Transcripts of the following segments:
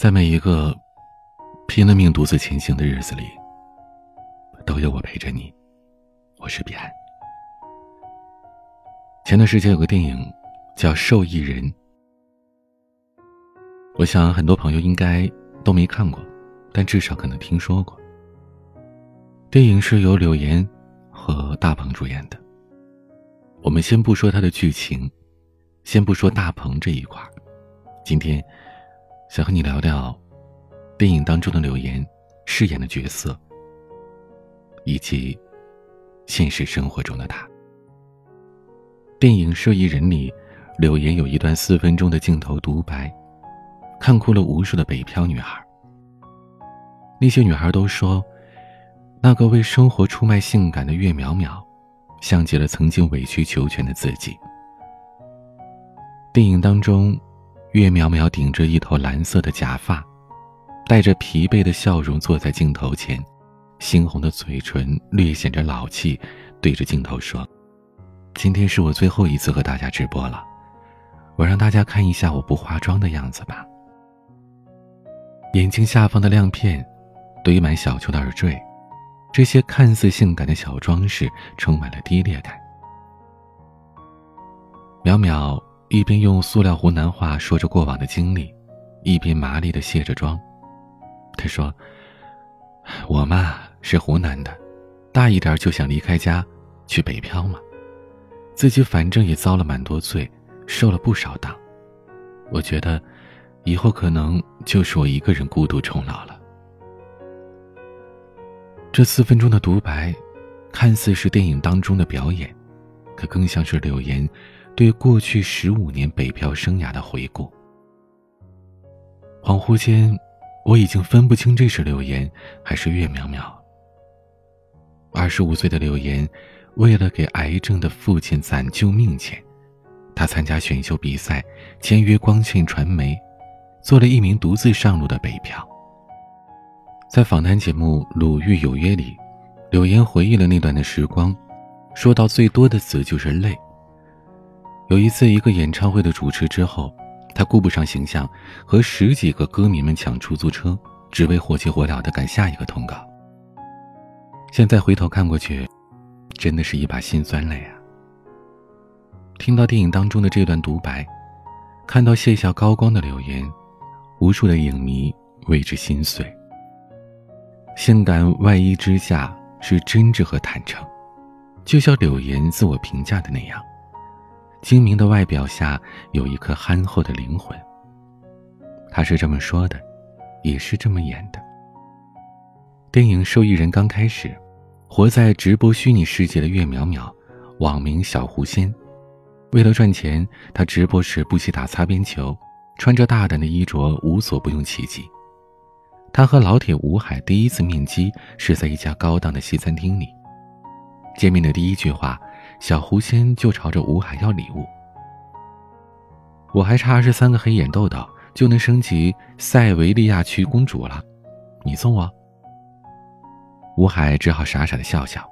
在每一个拼了命独自前行的日子里，都有我陪着你。我是彼岸。前段时间有个电影叫《受益人》，我想很多朋友应该都没看过，但至少可能听说过。电影是由柳岩和大鹏主演的。我们先不说它的剧情，先不说大鹏这一块今天。想和你聊聊电影当中的柳岩饰演的角色，以及现实生活中的她。电影《受益人》里，柳岩有一段四分钟的镜头独白，看哭了无数的北漂女孩。那些女孩都说，那个为生活出卖性感的岳淼淼，像极了曾经委曲求全的自己。电影当中。岳淼淼顶着一头蓝色的假发，带着疲惫的笑容坐在镜头前，猩红的嘴唇略显着老气，对着镜头说：“今天是我最后一次和大家直播了，我让大家看一下我不化妆的样子吧。”眼睛下方的亮片，堆满小球的耳坠，这些看似性感的小装饰，充满了低劣感。淼淼。一边用塑料湖南话说着过往的经历，一边麻利的卸着妆。他说：“我嘛是湖南的，大一点就想离开家，去北漂嘛。自己反正也遭了蛮多罪，受了不少当。我觉得，以后可能就是我一个人孤独终老了。”这四分钟的独白，看似是电影当中的表演，可更像是柳岩。对过去十五年北漂生涯的回顾，恍惚间，我已经分不清这是柳岩还是岳淼淼。二十五岁的柳岩，为了给癌症的父亲攒救命钱，他参加选秀比赛，签约光线传媒，做了一名独自上路的北漂。在访谈节目《鲁豫有约》里，柳岩回忆了那段的时光，说到最多的词就是累。有一次，一个演唱会的主持之后，他顾不上形象，和十几个歌迷们抢出租车，只为火急火燎的赶下一个通告。现在回头看过去，真的是一把辛酸泪啊！听到电影当中的这段独白，看到卸下高光的柳岩，无数的影迷为之心碎。性感外衣之下是真挚和坦诚，就像柳岩自我评价的那样。精明的外表下有一颗憨厚的灵魂。他是这么说的，也是这么演的。电影受益人刚开始，活在直播虚拟世界的岳淼淼，网名小狐仙，为了赚钱，他直播时不惜打擦边球，穿着大胆的衣着，无所不用其极。他和老铁吴海第一次面基是在一家高档的西餐厅里，见面的第一句话。小狐仙就朝着吴海要礼物，我还差二十三个黑眼豆豆就能升级塞维利亚区公主了，你送我。吴海只好傻傻的笑笑。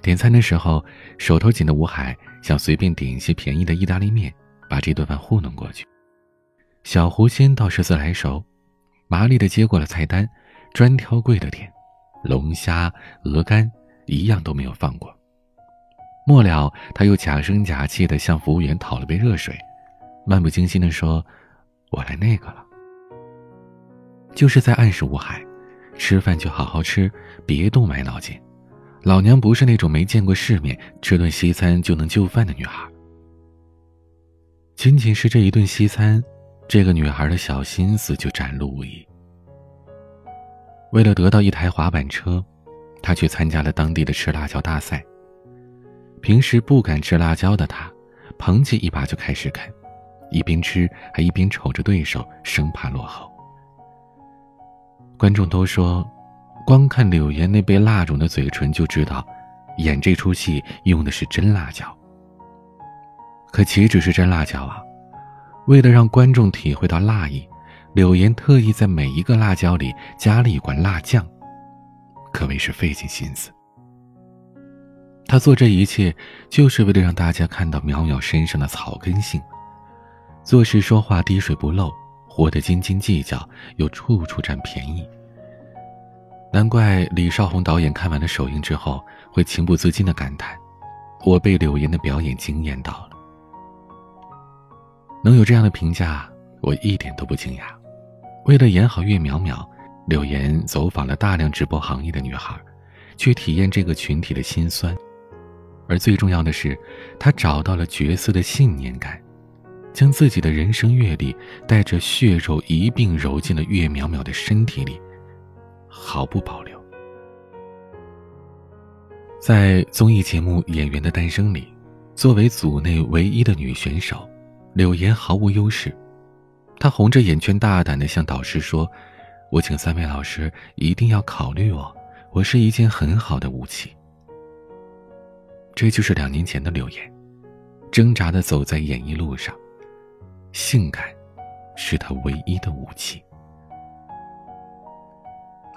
点餐的时候，手头紧的吴海想随便点一些便宜的意大利面，把这顿饭糊弄过去。小狐仙倒是自来熟，麻利的接过了菜单，专挑贵的点，龙虾、鹅肝一样都没有放过。末了，他又假声假气的向服务员讨了杯热水，漫不经心的说：“我来那个了。”就是在暗示吴海，吃饭就好好吃，别动歪脑筋。老娘不是那种没见过世面、吃顿西餐就能就范的女孩。仅仅是这一顿西餐，这个女孩的小心思就展露无遗。为了得到一台滑板车，她去参加了当地的吃辣椒大赛。平时不敢吃辣椒的他，捧起一把就开始啃，一边吃还一边瞅着对手，生怕落后。观众都说，光看柳岩那被辣肿的嘴唇就知道，演这出戏用的是真辣椒。可岂止是真辣椒啊！为了让观众体会到辣意，柳岩特意在每一个辣椒里加了一管辣酱，可谓是费尽心思。他做这一切，就是为了让大家看到淼淼身上的草根性。做事说话滴水不漏，活得斤斤计较，又处处占便宜。难怪李少红导演看完了首映之后，会情不自禁的感叹：“我被柳岩的表演惊艳到了。”能有这样的评价，我一点都不惊讶。为了演好岳淼淼，柳岩走访了大量直播行业的女孩，去体验这个群体的辛酸。而最重要的是，他找到了角色的信念感，将自己的人生阅历带着血肉一并揉进了岳淼淼的身体里，毫不保留。在综艺节目《演员的诞生》里，作为组内唯一的女选手。柳岩毫无优势，她红着眼圈，大胆地向导师说：“我请三位老师一定要考虑我，我是一件很好的武器。”这就是两年前的柳岩，挣扎的走在演艺路上，性感是她唯一的武器。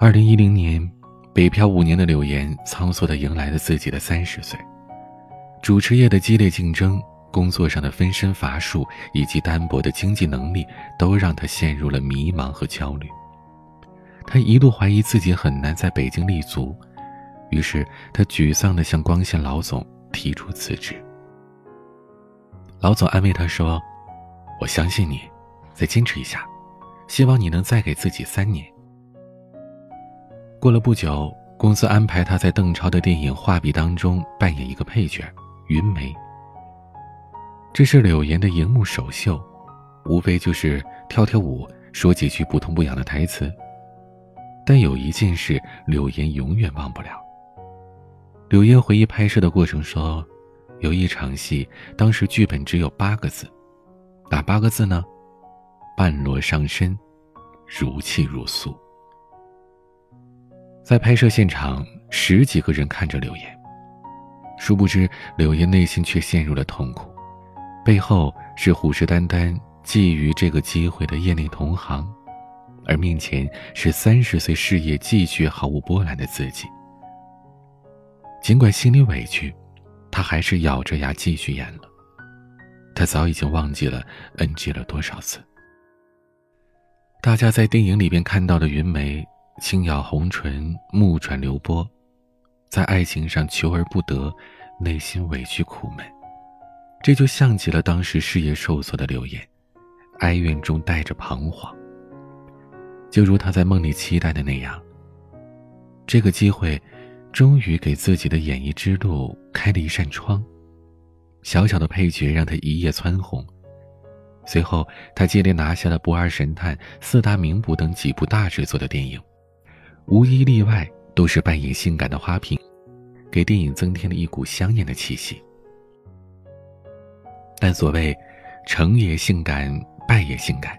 二零一零年，北漂五年的柳岩仓促的迎来了自己的三十岁，主持业的激烈竞争。工作上的分身乏术以及单薄的经济能力，都让他陷入了迷茫和焦虑。他一度怀疑自己很难在北京立足，于是他沮丧地向光线老总提出辞职。老总安慰他说：“我相信你，再坚持一下，希望你能再给自己三年。”过了不久，公司安排他在邓超的电影《画笔》当中扮演一个配角云梅。这是柳岩的荧幕首秀，无非就是跳跳舞，说几句不痛不痒的台词。但有一件事，柳岩永远忘不了。柳岩回忆拍摄的过程说，有一场戏，当时剧本只有八个字，哪八个字呢？半裸上身，如泣如诉。在拍摄现场，十几个人看着柳岩，殊不知柳岩内心却陷入了痛苦。背后是虎视眈眈、觊觎这个机会的业内同行，而面前是三十岁事业继续毫无波澜的自己。尽管心里委屈，他还是咬着牙继续演了。他早已经忘记了 NG 了多少次。大家在电影里边看到的云梅，轻咬红唇，目转流波，在爱情上求而不得，内心委屈苦闷。这就像极了当时事业受挫的柳岩，哀怨中带着彷徨。就如他在梦里期待的那样，这个机会，终于给自己的演艺之路开了一扇窗。小小的配角让他一夜蹿红，随后他接连拿下了《不二神探》《四大名捕》等几部大制作的电影，无一例外都是扮演性感的花瓶，给电影增添了一股香艳的气息。但所谓成也性感，败也性感。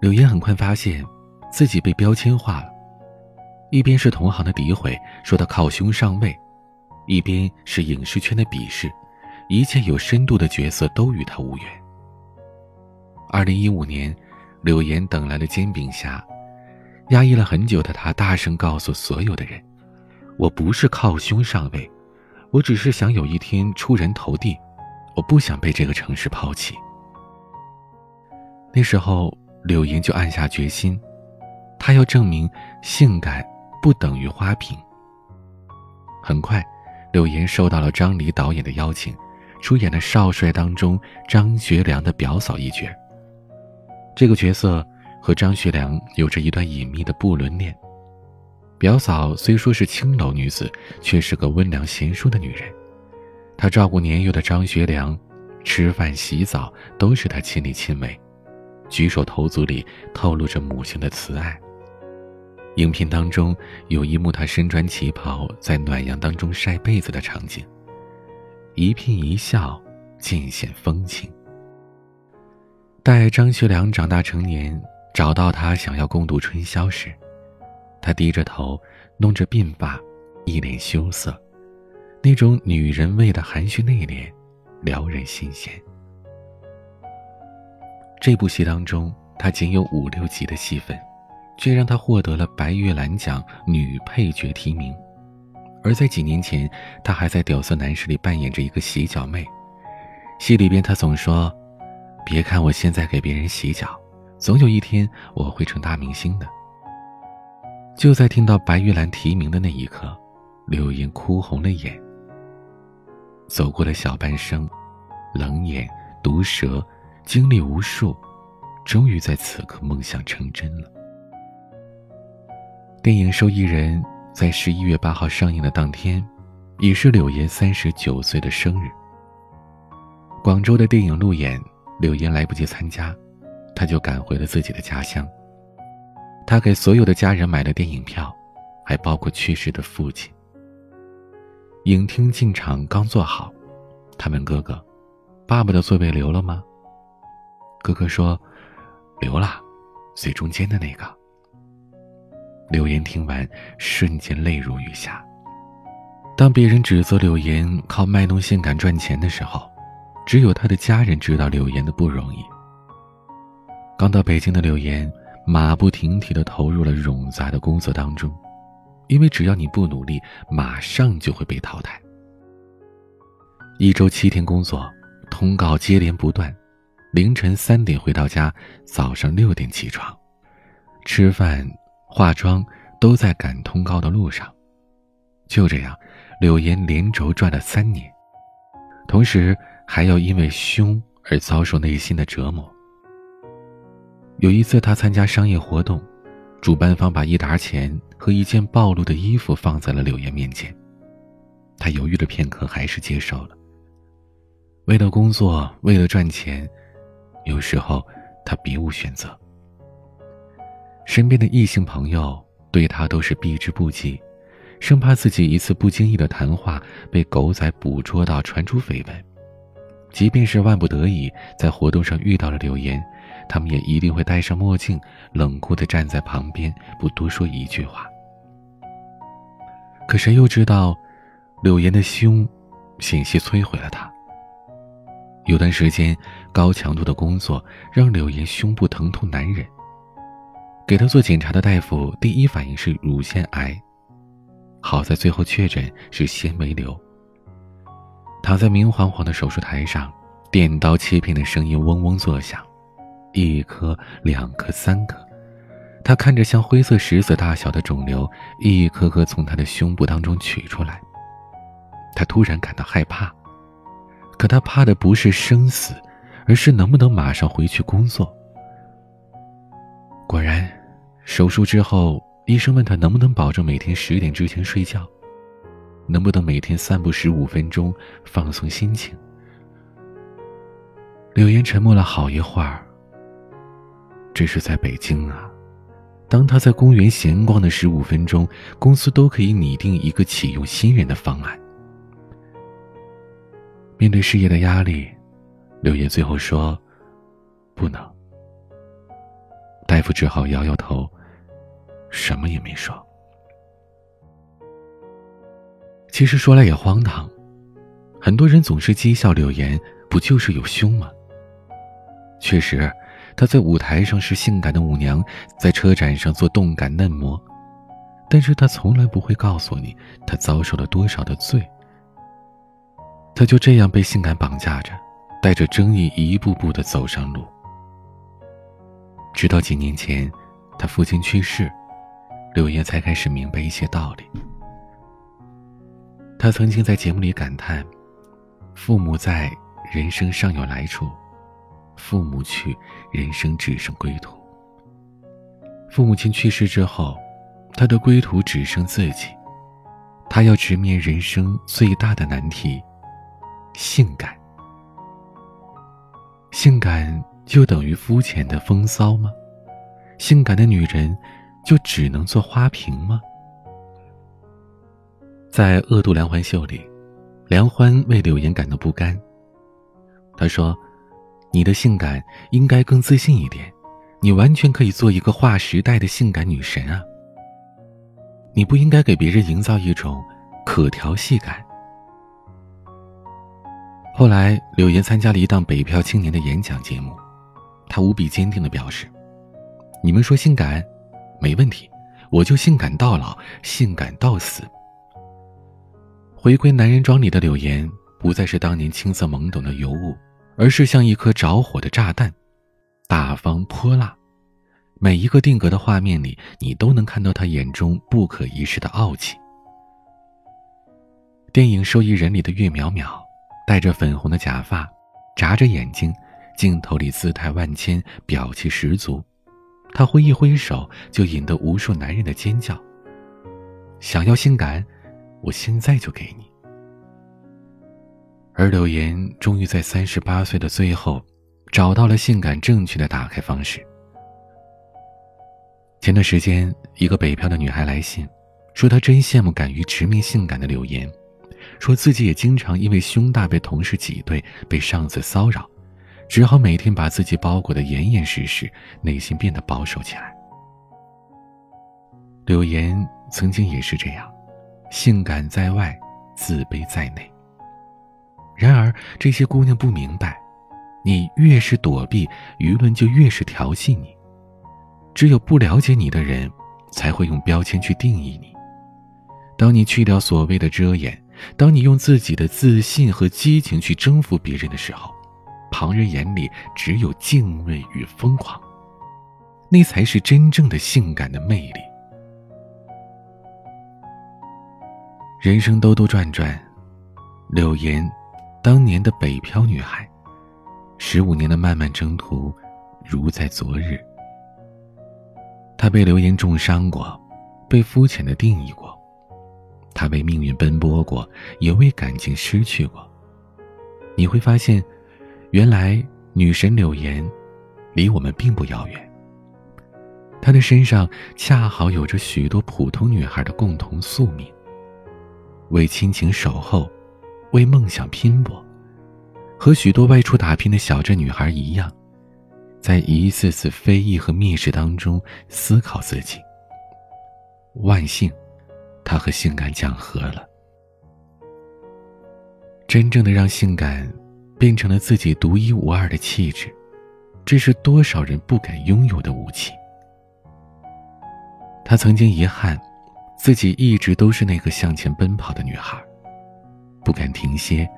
柳岩很快发现，自己被标签化了，一边是同行的诋毁，说他靠胸上位；一边是影视圈的鄙视，一切有深度的角色都与他无缘。二零一五年，柳岩等来了煎饼侠，压抑了很久的他大声告诉所有的人：“我不是靠胸上位，我只是想有一天出人头地。”我不想被这个城市抛弃。那时候，柳岩就暗下决心，她要证明性感不等于花瓶。很快，柳岩收到了张黎导演的邀请，出演了《少帅》当中张学良的表嫂一角。这个角色和张学良有着一段隐秘的不伦恋。表嫂虽说是青楼女子，却是个温良贤淑的女人。她照顾年幼的张学良，吃饭、洗澡都是她亲力亲为，举手投足里透露着母亲的慈爱。影片当中有一幕，他身穿旗袍在暖阳当中晒被子的场景，一颦一笑尽显风情。待张学良长大成年，找到他想要共度春宵时，他低着头，弄着鬓发，一脸羞涩。那种女人味的含蓄内敛，撩人心弦。这部戏当中，她仅有五六集的戏份，却让她获得了白玉兰奖女配角提名。而在几年前，她还在《屌丝男士》里扮演着一个洗脚妹。戏里边，她总说：“别看我现在给别人洗脚，总有一天我会成大明星的。就在听到白玉兰提名的那一刻，柳岩哭红了眼。走过了小半生，冷眼毒舌，经历无数，终于在此刻梦想成真了。电影《受益人》在十一月八号上映的当天，也是柳岩三十九岁的生日。广州的电影路演，柳岩来不及参加，她就赶回了自己的家乡。他给所有的家人买了电影票，还包括去世的父亲。影厅进场刚坐好，他问哥哥：“爸爸的座位留了吗？”哥哥说：“留了，最中间的那个。”柳岩听完，瞬间泪如雨下。当别人指责柳岩靠卖弄性感赚钱的时候，只有他的家人知道柳岩的不容易。刚到北京的柳岩，马不停蹄地投入了冗杂的工作当中。因为只要你不努力，马上就会被淘汰。一周七天工作，通告接连不断，凌晨三点回到家，早上六点起床，吃饭、化妆都在赶通告的路上。就这样，柳岩连轴转了三年，同时还要因为胸而遭受内心的折磨。有一次，他参加商业活动。主办方把一沓钱和一件暴露的衣服放在了柳岩面前，他犹豫了片刻，还是接受了。为了工作，为了赚钱，有时候他别无选择。身边的异性朋友对他都是避之不及，生怕自己一次不经意的谈话被狗仔捕捉到，传出绯闻。即便是万不得已在活动上遇到了柳岩。他们也一定会戴上墨镜，冷酷地站在旁边，不多说一句话。可谁又知道，柳岩的胸，险些摧毁了他。有段时间，高强度的工作让柳岩胸部疼痛难忍。给他做检查的大夫第一反应是乳腺癌，好在最后确诊是纤维瘤。躺在明晃晃的手术台上，电刀切片的声音嗡嗡作响。一颗、两颗、三颗，他看着像灰色石子大小的肿瘤，一颗颗从他的胸部当中取出来。他突然感到害怕，可他怕的不是生死，而是能不能马上回去工作。果然，手术之后，医生问他能不能保证每天十点之前睡觉，能不能每天散步十五分钟放松心情。柳岩沉默了好一会儿。这是在北京啊！当他在公园闲逛的十五分钟，公司都可以拟定一个启用新人的方案。面对事业的压力，柳岩最后说：“不能。”大夫只好摇摇头，什么也没说。其实说来也荒唐，很多人总是讥笑柳岩，不就是有胸吗？确实。她在舞台上是性感的舞娘，在车展上做动感嫩模，但是她从来不会告诉你她遭受了多少的罪。她就这样被性感绑架着，带着争议一步步的走上路。直到几年前，她父亲去世，柳岩才开始明白一些道理。她曾经在节目里感叹：“父母在，人生尚有来处。”父母去，人生只剩归途。父母亲去世之后，他的归途只剩自己。他要直面人生最大的难题：性感。性感就等于肤浅的风骚吗？性感的女人就只能做花瓶吗？在《恶毒梁欢秀》里，梁欢为柳岩感到不甘。他说。你的性感应该更自信一点，你完全可以做一个划时代的性感女神啊！你不应该给别人营造一种可调戏感。后来，柳岩参加了一档北漂青年的演讲节目，她无比坚定的表示：“你们说性感，没问题，我就性感到老，性感到死。”回归男人装里的柳岩，不再是当年青涩懵懂的尤物。而是像一颗着火的炸弹，大方泼辣，每一个定格的画面里，你都能看到他眼中不可一世的傲气。电影《受益人》里的岳淼淼，戴着粉红的假发，眨着眼睛，镜头里姿态万千，表气十足。她挥一挥手，就引得无数男人的尖叫。想要性感，我现在就给你。而柳岩终于在三十八岁的最后，找到了性感正确的打开方式。前段时间，一个北漂的女孩来信，说她真羡慕敢于直面性感的柳岩，说自己也经常因为胸大被同事挤兑，被上司骚扰，只好每天把自己包裹得严严实实，内心变得保守起来。柳岩曾经也是这样，性感在外，自卑在内。然而这些姑娘不明白，你越是躲避，舆论就越是调戏你。只有不了解你的人，才会用标签去定义你。当你去掉所谓的遮掩，当你用自己的自信和激情去征服别人的时候，旁人眼里只有敬畏与疯狂，那才是真正的性感的魅力。人生兜兜转转，柳岩，当年的北漂女孩，十五年的漫漫征途，如在昨日。他被流言重伤过，被肤浅的定义过，他为命运奔波过，也为感情失去过。你会发现，原来女神柳岩，离我们并不遥远。她的身上恰好有着许多普通女孩的共同宿命：为亲情守候，为梦想拼搏，和许多外出打拼的小镇女孩一样。在一次次非议和蔑视当中思考自己。万幸，他和性感讲和了。真正的让性感变成了自己独一无二的气质，这是多少人不敢拥有的武器。他曾经遗憾，自己一直都是那个向前奔跑的女孩，不敢停歇，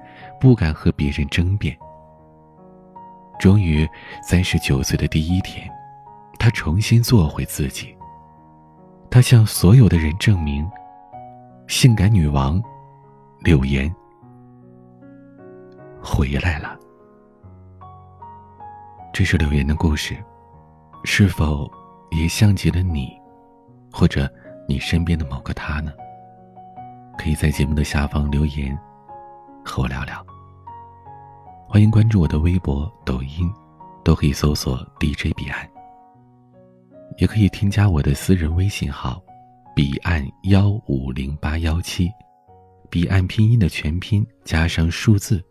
不敢和别人争辩。终于，三十九岁的第一天，她重新做回自己。她向所有的人证明：性感女王柳岩回来了。这是柳岩的故事，是否也像极了你，或者你身边的某个他呢？可以在节目的下方留言，和我聊聊。欢迎关注我的微博、抖音，都可以搜索 DJ 彼岸。也可以添加我的私人微信号，彼岸幺五零八幺七，彼岸拼音的全拼加上数字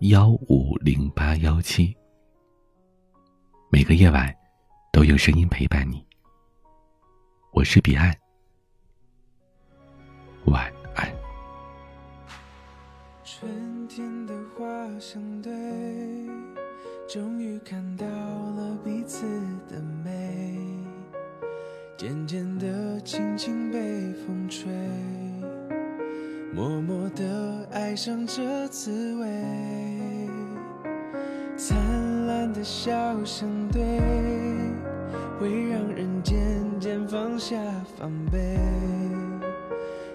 幺五零八幺七。每个夜晚都有声音陪伴你。我是彼岸，晚安。春天的花相对，终于看到了彼此的美。渐渐的，轻轻被风吹，默默的爱上这滋味。灿烂的笑相对，会让人渐渐放下防备。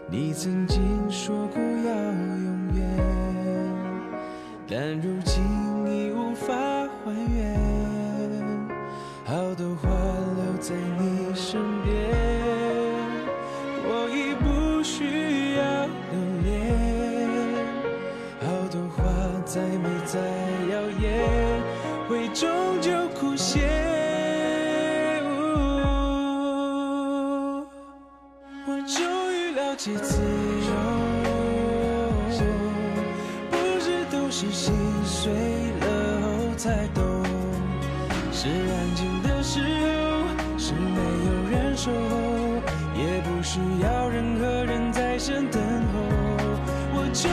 你曾经说过要永远，但如今已无法还原。好多话留在你身边，是安静的时候，是没有人守候，也不需要任何人在身等候。我就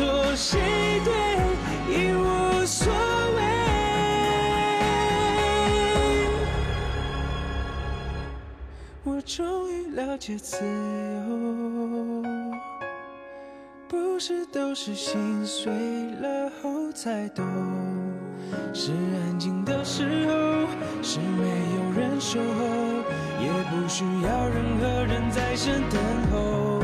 错谁对已无所谓。我终于了解自由，不是都是心碎了后才懂。是安静的时候，是没有人守候，也不需要任何人在身等候。